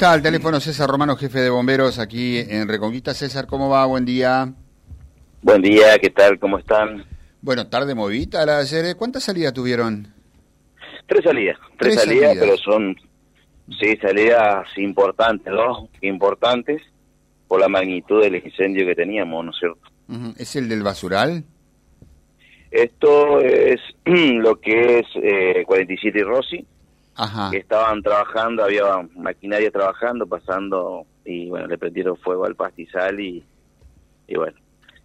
está al teléfono César Romano, jefe de bomberos aquí en Reconquista. César, ¿cómo va? Buen día. Buen día, ¿qué tal? ¿Cómo están? Bueno, tarde movida la ayer. ¿Cuántas salidas tuvieron? Tres salidas, tres, salidas, pero son, sí, salidas importantes, dos importantes por la magnitud del incendio que teníamos, ¿no es cierto? ¿Es el del basural? Esto es lo que es eh, 47 y Rossi, que estaban trabajando, había maquinaria trabajando, pasando, y bueno, le prendieron fuego al pastizal y, y bueno,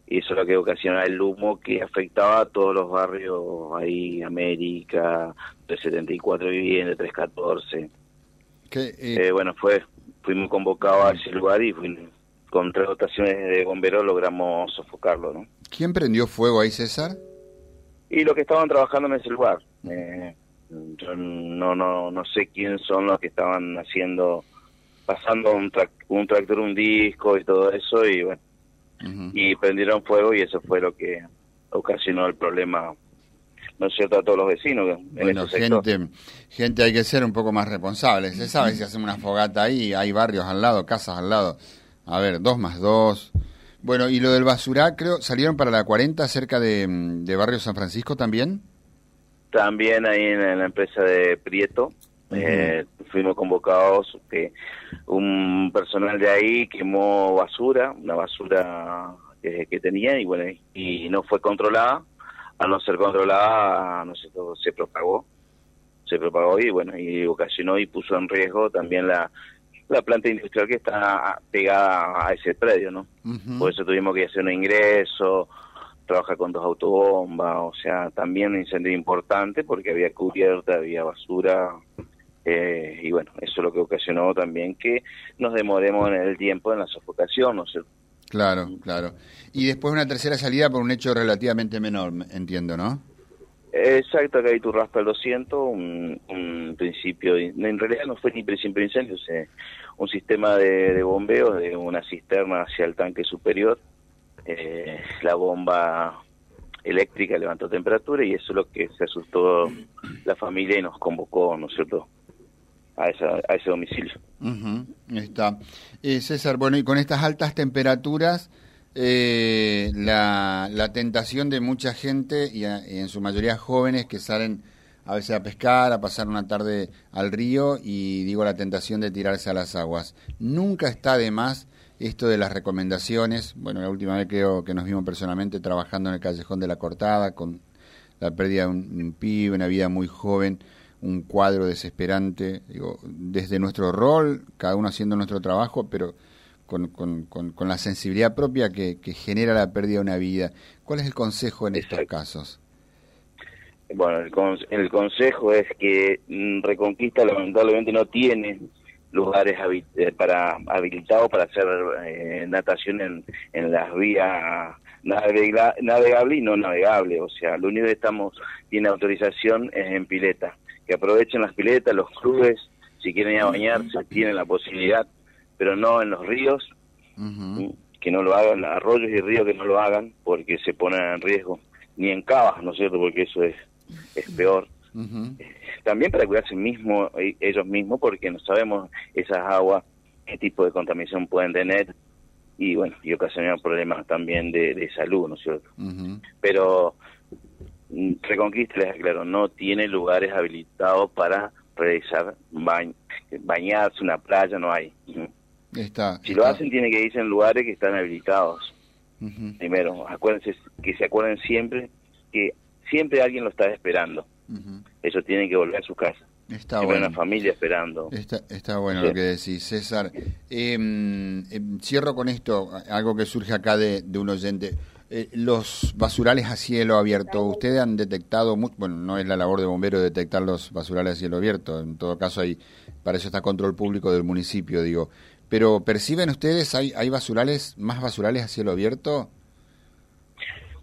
y eso es lo que ocasionó el humo que afectaba a todos los barrios ahí, América, 374 viviendas, 314. Eh, eh, bueno, fue fuimos convocados a ese lugar y con tres dotaciones de bomberos logramos sofocarlo, ¿no? ¿Quién prendió fuego ahí, César? Y los que estaban trabajando en ese lugar. Eh, yo no, no, no sé quién son los que estaban haciendo, pasando un, un tractor, un disco y todo eso, y bueno, y prendieron fuego y eso fue lo que ocasionó el problema ¿no es cierto?, a todos los vecinos. bueno, gente, gente hay que ser un poco más responsable. Se sabe si hacemos una fogata ahí, hay barrios al lado, casas al lado. A ver, dos más dos. Bueno, y lo del basurá, creo, ¿salieron para la 40 cerca de, de Barrio San Francisco también? También ahí en, la empresa de Prieto, eh, fuimos convocados que un personal de ahí quemó basura, una basura que, tenía y bueno, y no fue controlada. Al no ser controlada, no sé, se propagó, se propagó y bueno, y ocasionó y puso en riesgo también la, la planta industrial que está pegada a ese predio, ¿no? Por eso tuvimos que hacer un ingreso, trabaja con dos autobombas, o sea, también un incendio importante porque había cubierta, había basura, eh, y bueno, eso es lo que ocasionó también que nos demoremos en el tiempo en la sofocación, ¿no es cierto? Claro, claro. Y después una tercera salida por un hecho relativamente menor, entiendo, ¿no? Exacto, acá hay tu raspa el 200, un, principio, en realidad no fue ni principio de incendio, un sistema de, de bombeo de una cisterna hacia el tanque superior, eh, la bomba eléctrica levantó temperatura y eso es lo que se asustó la familia y nos convocó, ¿no es cierto?, a, esa, a ese domicilio. Está. Eh, César, bueno, y con estas altas temperaturas, eh, la, la, tentación de mucha gente, y, en su mayoría jóvenes, que salen a veces a pescar, a pasar una tarde al río, y digo la tentación de tirarse a las aguas. Nunca está de más esto de las recomendaciones, bueno, la última vez creo que nos vimos personalmente trabajando en el Callejón de la Cortada, con la pérdida de un, pibe, una vida muy joven, un cuadro desesperante, digo, desde nuestro rol, cada uno haciendo nuestro trabajo, pero con, con, con, la sensibilidad propia que, genera la pérdida de una vida. ¿Cuál es el consejo en estos casos? Bueno, el, el consejo es que mm, Reconquista lamentablemente no tiene lugares eh, para habilitados para hacer eh, natación en, en las vías navegables y no navegables. O sea, lo único que estamos tiene autorización es en pileta. Que aprovechen las piletas, los clubes, si quieren ir a bañarse, tienen la posibilidad, pero no en los ríos, que no lo hagan, arroyos y ríos que no lo hagan, porque se ponen en riesgo, ni en cavas, ¿no es cierto? Porque eso es, es peor también para cuidarse mismo, e, ellos mismos, porque no sabemos esas aguas qué tipo de contaminación pueden tener y bueno, y ocasionar problemas también de, salud, ¿no es cierto? Pero mm, Reconquista, les aclaro, no tiene lugares habilitados para realizar bañarse, una playa, no hay. Está, si lo hacen, tiene que irse en lugares que están habilitados. Primero, acuérdense que se acuerden siempre que siempre alguien lo está esperando. Ellos tienen que volver a su casa. Está bueno. una familia esperando. Está, bueno lo que decís, César. Em, em, cierro con esto, algo que surge acá de, un oyente. Eh, los basurales a cielo abierto, ustedes han detectado, bueno, no es la labor de bomberos detectar los basurales a cielo abierto, en todo caso hay, para eso está control público del municipio, digo. Pero ¿perciben ustedes, hay, hay basurales, más basurales a cielo abierto?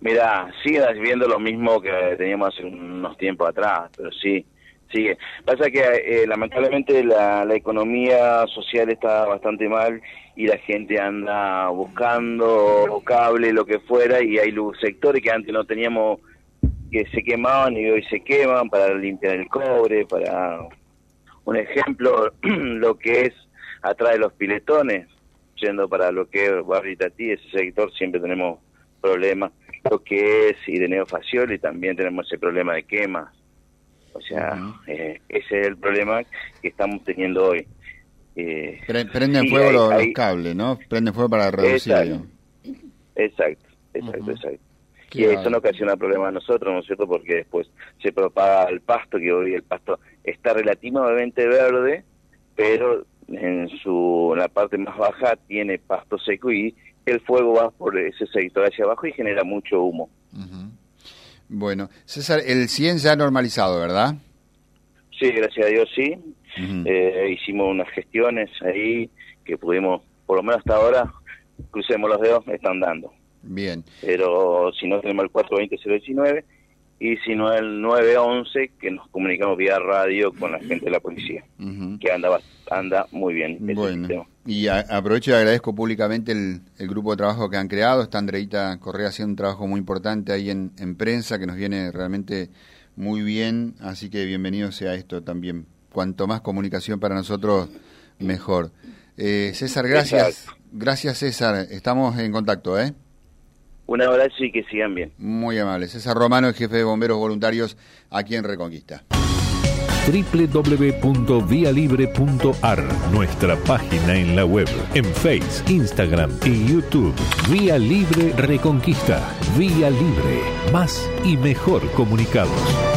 Mira, sigue viendo lo mismo que teníamos hace unos tiempos atrás, pero sí, sigue. Pasa que eh, lamentablemente la, economía social está bastante mal y la gente anda buscando cable, lo que fuera, y hay sectores que antes no teníamos que se quemaban y hoy se queman para limpiar el cobre, para un ejemplo, lo que es atrás de los piletones, yendo para lo que es Barrio Itatí, ese sector siempre tenemos problemas, lo que es Ireneo Facioli también tenemos ese problema de quema, o sea, eh, ese es el problema que estamos teniendo hoy. Eh, Prenden fuego los, cables, ¿no? Prenden fuego para reducirlo. Exacto, exacto, exacto. Y eso no ocasiona problema a nosotros, ¿no es cierto? Porque después se propaga el pasto, que hoy el pasto está relativamente verde, pero en su la parte más baja tiene pasto seco y el fuego va por ese sector hacia abajo y genera mucho humo. Bueno, César, el 100 ya ha normalizado, ¿verdad? Sí, gracias a Dios sí. Eh, hicimos unas gestiones ahí que pudimos, por lo menos hasta ahora, crucemos los dedos, están dando. Bien. Pero si no tenemos el 420-019 y si no el 911 que nos comunicamos vía radio con la gente de la policía, que anda anda muy bien. Bueno, y aprovecho y agradezco públicamente el, grupo de trabajo que han creado. Está Andreita Correa haciendo un trabajo muy importante ahí en, en prensa que nos viene realmente muy bien, así que bienvenido sea esto también. Cuanto más comunicación para nosotros, mejor. Eh, César, gracias. Gracias, César. Estamos en contacto, ¿eh? Un abrazo y que sigan bien. Muy amable. César Romano, el jefe de bomberos voluntarios aquí en Reconquista www.vialibre.ar, nuestra página en la web, en Face, Instagram y YouTube. Vía Libre Reconquista. Vía Libre. Más y mejor comunicados.